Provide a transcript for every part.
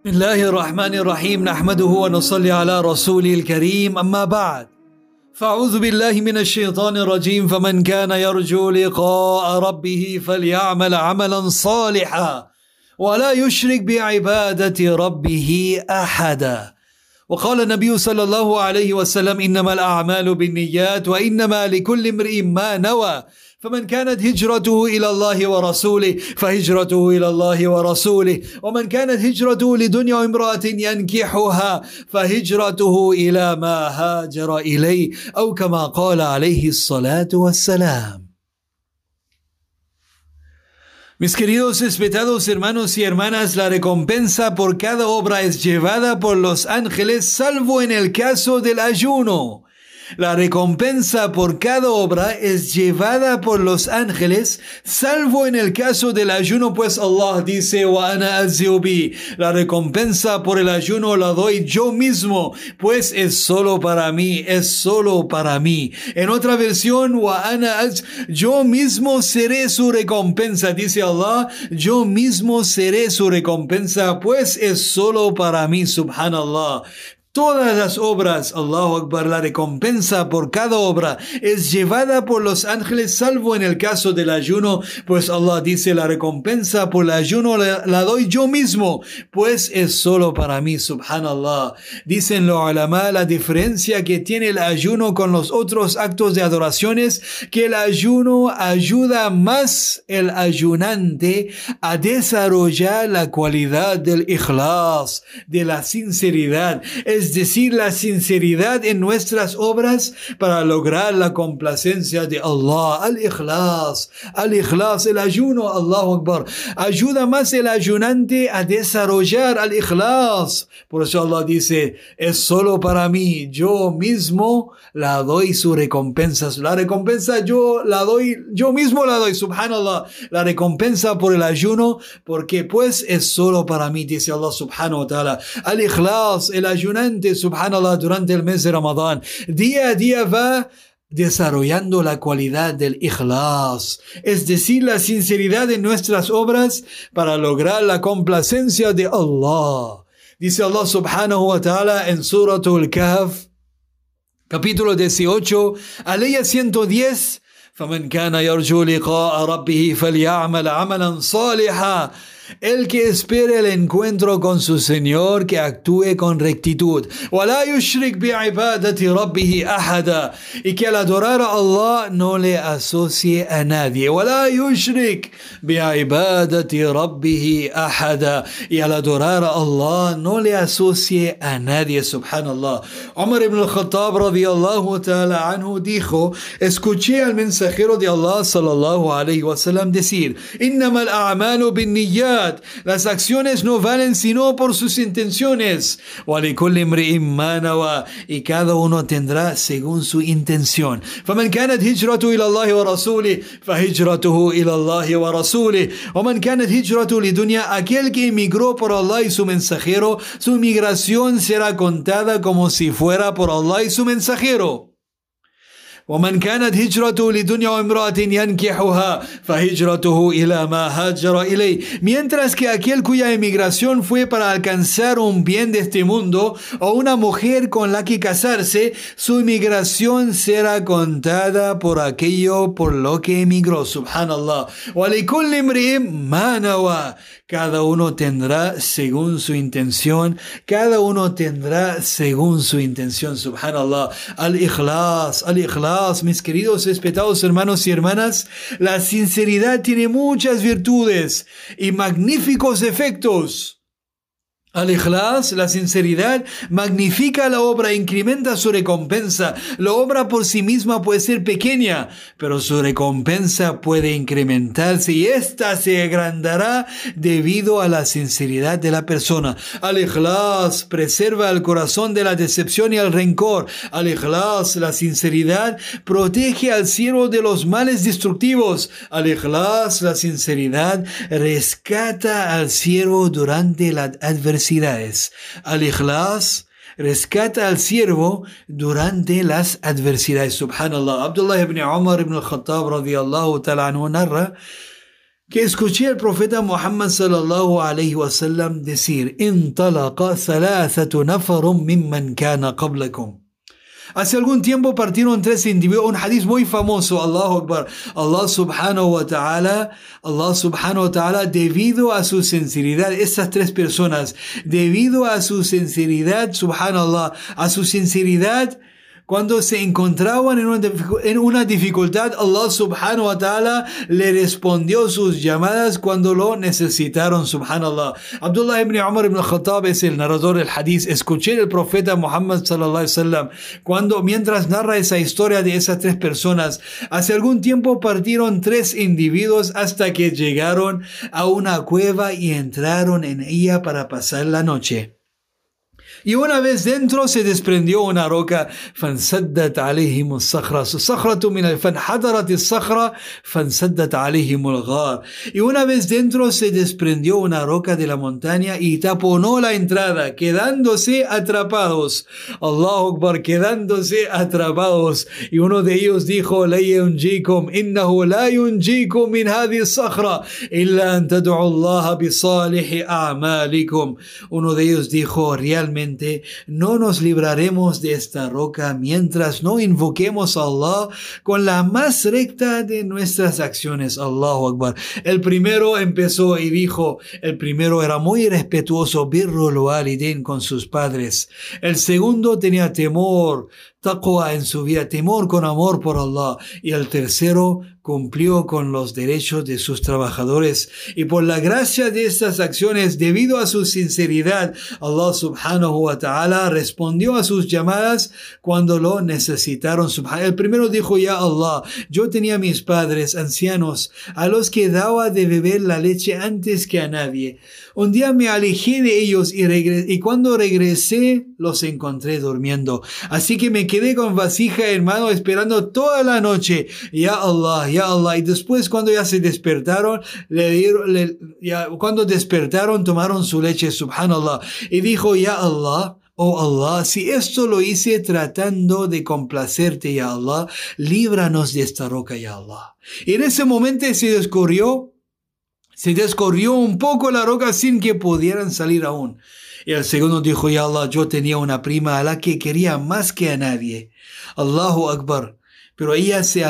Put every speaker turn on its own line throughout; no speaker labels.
بسم الله الرحمن الرحيم نحمده ونصلي على رسوله الكريم أما بعد. فأعوذ بالله من الشيطان الرجيم فمن كان يرجو لقاء ربه فليعمل عملا صالحا ولا يشرك بعبادة ربه أحدا. وقال النبي صلى الله عليه وسلم إنما الأعمال بالنيات وإنما لكل امرئ ما نوى. فمن كانت هجرته إلى الله ورسوله فهجرته إلى الله ورسوله ومن كانت هجرته لدنيا امرأة ينكحها فهجرته إلى ما هاجر إليه أو كما قال عليه الصلاة والسلام Mis queridos respetados hermanos y hermanas, la recompensa por cada obra es llevada por los ángeles, salvo en el caso del ayuno. La recompensa por cada obra es llevada por los ángeles, salvo en el caso del ayuno, pues Allah dice, la recompensa por el ayuno la doy yo mismo, pues es solo para mí, es solo para mí. En otra versión, yo mismo seré su recompensa, dice Allah, yo mismo seré su recompensa, pues es solo para mí, subhanallah. Todas las obras, Allahu Akbar, la recompensa por cada obra es llevada por los ángeles, salvo en el caso del ayuno, pues Allah dice la recompensa por el ayuno la, doy yo mismo, pues es solo para mí, subhanallah. Dicen los ulama la diferencia que tiene el ayuno con los otros actos de adoraciones, que el ayuno ayuda más el ayunante a desarrollar la cualidad del ikhlas, de la sinceridad decir, la sinceridad en nuestras obras para lograr la complacencia de Allah, al-ikhlas, al-ikhlas, el ayuno, Allahu Akbar, ayuda más el ayunante a desarrollar al-ikhlas. Por eso Allah dice, es solo para mí, yo mismo la doy su recompensa. La recompensa yo la doy, yo mismo la doy, subhanallah, la recompensa por el ayuno, porque pues es solo para mí, dice Allah subhanahu wa ta'ala. Al-ikhlas, el ayunante, subhanallah, durante el mes de Ramadán, día a día va desarrollando la cualidad del ikhlas, es decir, la sinceridad en nuestras obras para lograr la complacencia de Allah. Dice Allah subhanahu wa ta'ala en Suratul Kahf, capítulo 18, aleya 110, فمن كان يرجو لقاء ربه فليعمل عملا صالحا El que espere el encuentro con su Señor, que actúe con rectitud. Y que al adorar a Allah no le asocie a nadie. Y al adorar a Allah no le asocie a nadie. Subhanallah. Umar ibn al-Khattab radiyallahu ta'ala anhu dijo, escuché al mensajero de Allah sallallahu alayhi wa sallam decir, إنما الأعمال بالنيات las acciones no valen sino por sus intenciones. Y cada uno tendrá según su intención. فمن كانت هجرته إلى الله ورسوله فهجرته إلى الله ورسوله ومن كانت هجرته لدنيا aquel que emigró por Allah y su mensajero su migración será contada como si fuera por Allah y su mensajero ومن كانت هجرته لدنيا وامرأة ينكحها فهجرته إلى ما هاجر إليه mientras que aquel cuya emigración fue para alcanzar un bien de este mundo o una mujer con la que casarse su emigración será contada por aquello por lo que emigró subhanallah ولكل امرئ ما نوى cada uno tendrá según su intención. Cada uno tendrá según su intención. Subhanallah. Al-Ikhlas, al-Ikhlas, mis queridos respetados hermanos y hermanas. La sinceridad tiene muchas virtudes y magníficos efectos. Al-Ikhlas, la sinceridad, magnifica la obra, incrementa su recompensa. La obra por sí misma puede ser pequeña, pero su recompensa puede incrementarse y ésta se agrandará debido a la sinceridad de la persona. Al-Ikhlas preserva el corazón de la decepción y el rencor. Al-Ikhlas, la sinceridad, protege al siervo de los males destructivos. Al-Ikhlas, la sinceridad, rescata al siervo durante la adversidad Al-Ikhlas rescata al siervo durante las adversidades. Subhanallah. Abdullah ibn Umar ibn al-Khattab radiyallahu ta'ala anhu narra que escuché al profeta Muhammad sallallahu alayhi wasallam decir: "Intalaqa thalathatu nafarun mimman kana qablakum." Hace algún tiempo partieron tres individuos, un hadith muy famoso, Allahu Akbar. Allah subhanahu wa ta'ala, Allah subhanahu wa ta'ala, debido a su sinceridad, esas tres personas, debido a su sinceridad, subhanallah, a su sinceridad, cuando se encontraban en una, dificultad, Allah subhanahu wa ta'ala le respondió sus llamadas cuando lo necesitaron, subhanallah. Abdullah ibn Umar ibn Khattab es el narrador del hadith. Escuché el profeta Muhammad sallallahu alaihi wasallam cuando, mientras narra esa historia de esas tres personas, hace algún tiempo partieron tres individuos hasta que llegaron a una cueva y entraron en ella para pasar la noche. Y una vez dentro se desprendió una roca. فانسدت عليهم الصخرة. الصخرة من فانحدرت الصخرة فانسدت عليهم الغار. Y una vez dentro se desprendió una roca de la montaña y taponó la entrada, quedándose atrapados. Allahu Akbar, quedándose atrapados. Y uno de ellos dijo, لا ينجيكم إنه لا ينجيكم من هذه الصخرة إلا أن تدعوا الله بصالح أعمالكم. Uno de ellos dijo, realmente no nos libraremos de esta roca mientras no invoquemos a Allah con la más recta de nuestras acciones. Allahu Akbar. El primero empezó y dijo, el primero era muy respetuoso, birrul walidin con sus padres. El segundo tenía temor, taqwa en su vida, temor con amor por Allah. Y el tercero cumplió con los derechos de sus trabajadores. Y por la gracia de estas acciones, debido a su sinceridad, Allah subhanahu wa ta'ala respondió a sus llamadas cuando lo necesitaron. El primero dijo, ya Allah, yo tenía mis padres ancianos a los que daba de beber la leche antes que a nadie. Un día me alejé de ellos y, y cuando regresé los encontré durmiendo. Así que me quedé con vasija en mano esperando toda la noche. Ya Allah, ya Allah. Y después cuando ya se despertaron, le dieron, ya, cuando despertaron tomaron su leche, subhanallah. Y dijo, ya Allah, Oh Allah, si esto lo hice tratando de complacerte, ya Allah, líbranos de esta roca, ya Allah. Y en ese momento se descubrió se descorrió un poco la roca sin que pudieran salir aún. Y el segundo dijo, ya Allah, yo tenía una prima a la que quería más que a nadie. Allahu Akbar pero ella, se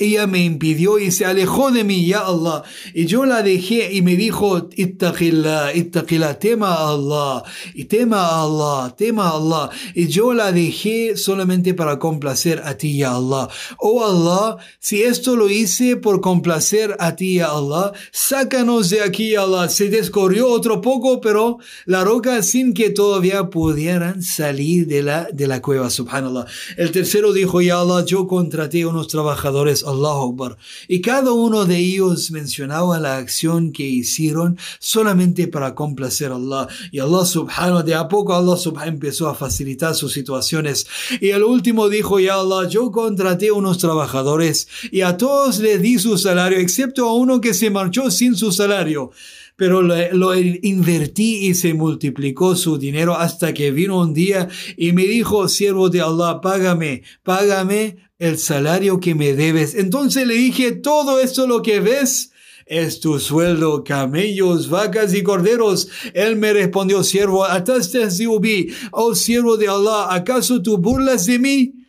ella me impidió y se alejó de mí, ya Allah. Y yo la dejé y me dijo, ittaqillah, ittaqillah, tema a Allah, y tema Allah, tema Allah. Y yo la dejé solamente para complacer a ti, ya Allah. Oh Allah, si esto lo hice por complacer a ti, ya Allah, sácanos de aquí, ya Allah. Se descorrió otro poco, pero la roca sin que todavía pudieran salir de la, de la cueva, subhanallah. El tercero dijo, ya Allah, yo con contraté unos trabajadores, Allahu Akbar, y cada uno de ellos mencionaba la acción que hicieron solamente para complacer a Allah. Y Allah subhanahu, de a poco Allah subhanahu empezó a facilitar sus situaciones. Y el último dijo, ya Allah, yo contraté unos trabajadores y a todos les di su salario, excepto a uno que se marchó sin su salario pero lo, invertí y se multiplicó su dinero hasta que vino un día y me dijo, siervo de Allah, págame, págame el salario que me debes. Entonces le dije, todo esto lo que ves es tu sueldo, camellos, vacas y corderos. Él me respondió, siervo, ataste oh siervo de Allah, ¿acaso tú burlas de mí?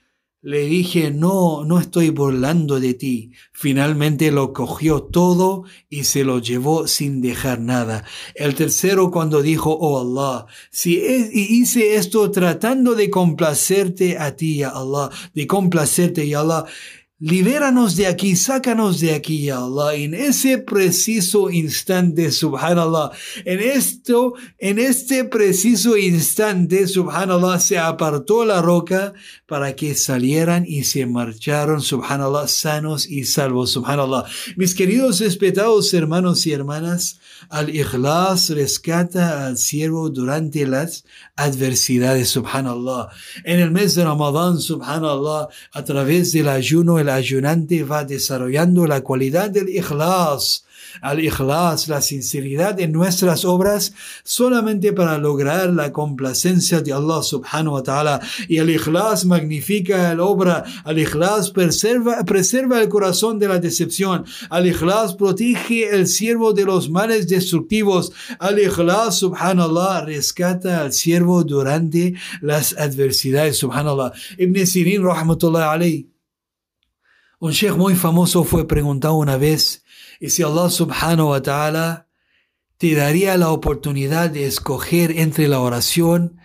Le dije, no, no estoy burlando de ti. Finalmente lo cogió todo y se lo llevó sin dejar nada. El tercero cuando dijo, oh Allah, si hice esto tratando de complacerte a ti, ya Allah, de complacerte, ya Allah, Libéranos de aquí, sácanos de aquí, ya Allah. En ese preciso instante, subhanallah, en esto, en este preciso instante, subhanallah, se apartó la roca para que salieran y se marcharon, subhanallah, sanos y salvos, subhanallah. Mis queridos respetados hermanos y hermanas, al-Ikhlas rescata al siervo durante las adversidades, subhanallah. En el mes de Ramadán, subhanallah, a través del ayuno, ayunante va desarrollando la cualidad del Ikhlas al-ikhlas, la sinceridad en nuestras obras, solamente para lograr la complacencia de Allah subhanahu wa ta'ala. Y el ikhlas magnifica la obra, al-ikhlas preserva, preserva el corazón de la decepción, al-ikhlas protege el siervo de los males destructivos, al-ikhlas subhanallah rescata al siervo durante las adversidades, subhanallah. Ibn Sirin rahmatullah alayhi un sheikh muy famoso fue preguntado una vez, ¿y si Allah subhanahu wa ta'ala te daría la oportunidad de escoger entre la oración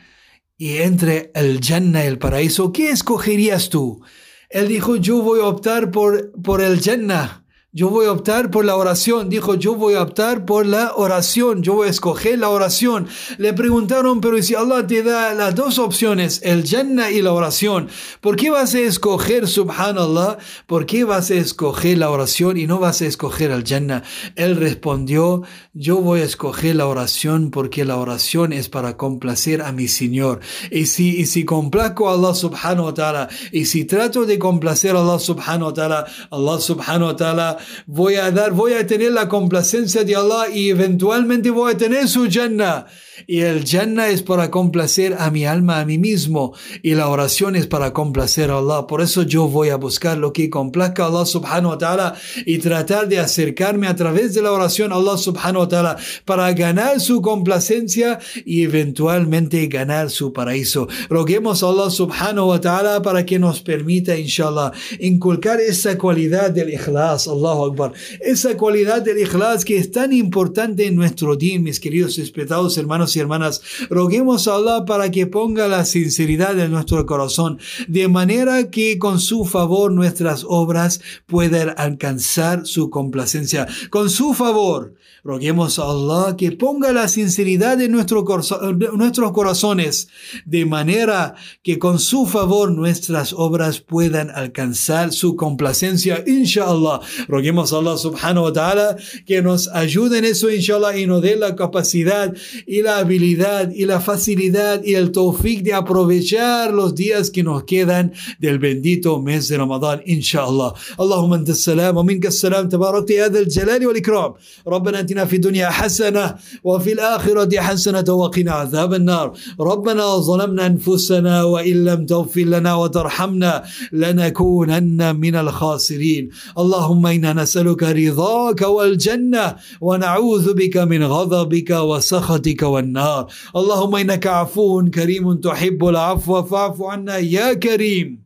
y entre el Jannah, el paraíso, ¿qué escogerías tú? Él dijo, yo voy a optar por, por el Jannah. Yo voy a optar por la oración. Dijo, yo voy a optar por la oración. Yo voy a escoger la oración. Le preguntaron, pero si Allah te da las dos opciones, el Jannah y la oración, ¿por qué vas a escoger, subhanallah? ¿Por qué vas a escoger la oración y no vas a escoger el Jannah? Él respondió, yo voy a escoger la oración porque la oración es para complacer a mi Señor. Y si, y si a Allah subhanahu wa ta'ala, y si trato de complacer a Allah subhanahu wa ta'ala, Allah subhanahu wa ta'ala voy a dar, voy a tener la complacencia de Allah y eventualmente voy a tener su Jannah. Y el Jannah es para complacer a mi alma, a mí mismo. Y la oración es para complacer a Allah. Por eso yo voy a buscar lo que complazca a Allah subhanahu wa ta'ala y tratar de acercarme a través de la oración a Allah subhanahu wa ta'ala para ganar su complacencia y eventualmente ganar su paraíso. Roguemos a Allah subhanahu wa ta'ala para que nos permita, inshallah, inculcar esa cualidad del ikhlas, Allahu Akbar. Esa cualidad del ikhlas que es tan importante en nuestro día, mis queridos respetados hermanos y hermanas, roguemos a Allah para que ponga la sinceridad en nuestro corazón, de manera que con su favor nuestras obras puedan alcanzar su complacencia. Con su favor, roguemos a Allah que ponga la sinceridad en nuestro nuestros corazones, de manera que con su favor nuestras obras puedan alcanzar su complacencia, inshallah. Roguemos a Allah subhanahu wa ta'ala que nos ayude en eso, inshallah, y nos dé la capacidad y la habilidad y la facilidad y el tawfiq de aprovechar los días que nos quedan del bendito mes de Ramadán, inshallah. Allahumma anta salam wa minka salam tabarakta ya dhal jalali wal ikram. ربنا اتنا في الدنيا حسنه وفي الاخره حسنه وقنا عذاب النار. ربنا ظلمنا انفسنا وان لم تغفر لنا وترحمنا لنكونن من الخاسرين. اللهم أنا نسالك رضاك والجنه ونعوذ بك من غضبك وسخطك والنار اللهم إنك عفو كريم تحب العفو فاعف عنا يا كريم.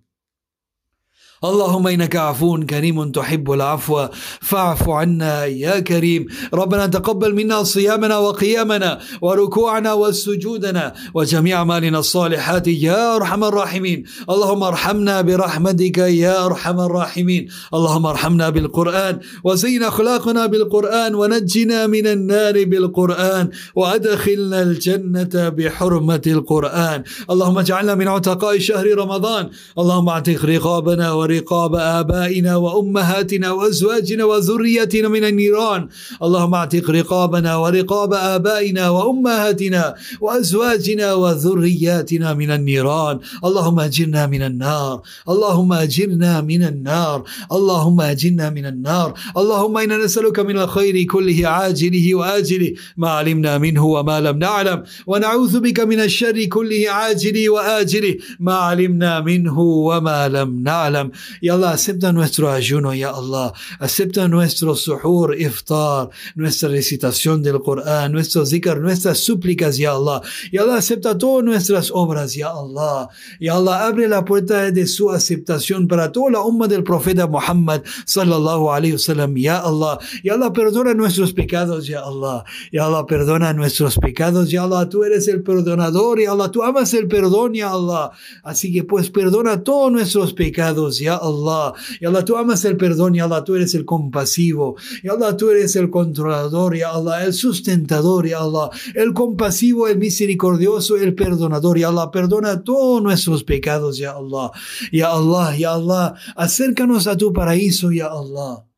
اللهم إنك عفو كريم تحب العفو فاعف عنا يا كريم. ربنا تقبل منا صيامنا وقيامنا وركوعنا وسجودنا وجميع أعمالنا الصالحات يا أرحم الراحمين. اللهم ارحمنا برحمتك يا أرحم الراحمين. اللهم ارحمنا بالقرآن وزين أخلاقنا بالقرآن ونجنا من النار بالقرآن وأدخلنا الجنة بحرمة القرآن. اللهم اجعلنا من عتقاء شهر رمضان. اللهم اعتق رقابنا ورقاب آبائنا وأمهاتنا وأزواجنا وذريتنا من النيران. اللهم اعتق رقابنا ورقاب آبائنا وأمهاتنا وأزواجنا وذرياتنا من النيران. اللهم أجرنا من النار. اللهم أجرنا من النار. اللهم أجرنا من النار. اللهم إنا نسألك من الخير كله عاجله وآجله ما علمنا منه وما لم نعلم. ونعوذ بك من الشر كله عاجله وآجله ما علمنا منه وما لم نعلم. Y Allah, acepta nuestro ayuno, ya Allah. Acepta nuestro suhur, iftar, nuestra recitación del Corán, nuestro zikr, nuestras súplicas, ya Allah. Y Allah, acepta todas nuestras obras, ya Allah. Y Allah, abre la puerta de su aceptación para toda la umma del profeta Muhammad, sallallahu alayhi wasallam, ya Allah. Y Allah, perdona nuestros pecados, ya Allah. Ya Allah, perdona nuestros pecados, ya Allah. Tú eres el perdonador, ya Allah. Tú amas el perdón, ya Allah. Así que pues perdona todos nuestros pecados, ya Allah. Ya Allah, tú amas el perdón, ya Allah, tú eres el compasivo. Ya Allah, tú eres el controlador, ya Allah, el sustentador, ya Allah, el compasivo, el misericordioso, el perdonador, ya Allah, perdona todos nuestros pecados, ya Allah. Ya Allah, ya Allah, acércanos a tu paraíso, ya Allah.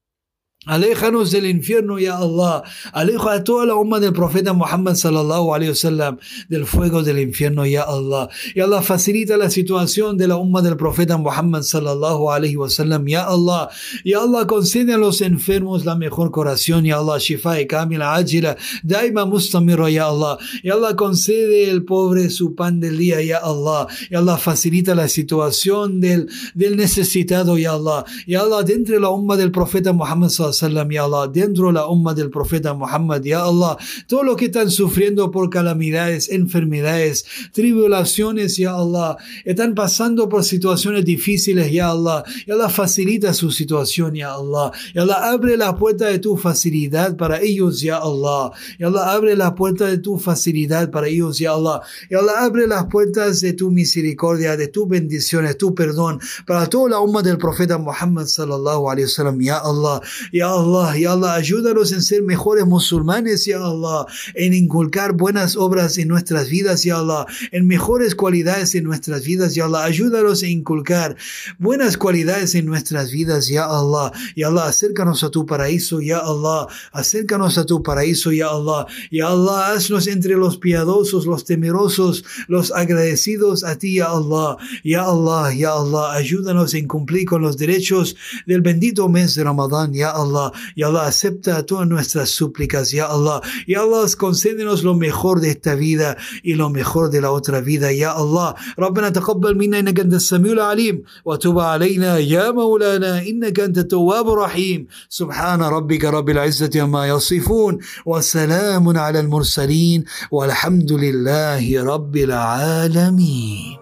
Aléjanos del infierno, ya Allah. Aleja a toda la umma del profeta Muhammad sallallahu alayhi wasallam del fuego del infierno, ya Allah. Ya Allah facilita la situación de la umma del profeta Muhammad sallallahu alayhi wasallam, ya Allah. Ya Allah concede a los enfermos la mejor curación, ya Allah. Shifa y kamila ajila, daima mustamiro, ya Allah. Ya Allah concede al pobre su pan del día, ya Allah. Ya Allah facilita la situación del, del necesitado, ya Allah. Ya Allah, dentro de la umma del profeta Muhammad sallallahu ya Allah, dentro de la umma del profeta Muhammad, ya Allah, todo lo que están sufriendo por calamidades, enfermedades, tribulaciones, ya Allah, están pasando por situaciones difíciles, ya Allah, ya Allah, facilita su situación, ya Allah, ya Allah, abre la puerta de tu facilidad para ellos, ya Allah, ya Allah, abre la puerta de tu facilidad para ellos, ya Allah, ya Allah, abre las puertas de tu misericordia, de tu bendiciones, tu perdón, para toda la umma del profeta Muhammad sallallahu alaihi wasallam, ya Allah, ya Allah, ya Allah, ayúdanos en ser mejores musulmanes, ya Allah, en inculcar buenas obras en nuestras vidas, ya Allah, en mejores cualidades en nuestras vidas, ya Allah, ayúdanos a inculcar buenas cualidades en nuestras vidas, ya Allah, ya Allah, acércanos a tu paraíso, ya Allah, acércanos a tu paraíso, ya Allah, ya Allah, haznos entre los piadosos, los temerosos, los agradecidos a ti, ya Allah, ya Allah, ya Allah, ayúdanos en cumplir con los derechos del bendito mes de Ramadán, ya Allah. Allah. Ya Allah, acepta todas nuestras súplicas, Ya Allah. Ya Allah, concédenos lo mejor de esta vida y lo mejor de la otra vida, Ya Allah. ربنا تقبل منا إنك أنت السميع العليم وتب علينا يا مولانا إنك أنت التواب الرحيم سبحان ربك رب العزة عما يصفون وسلام على المرسلين والحمد لله رب العالمين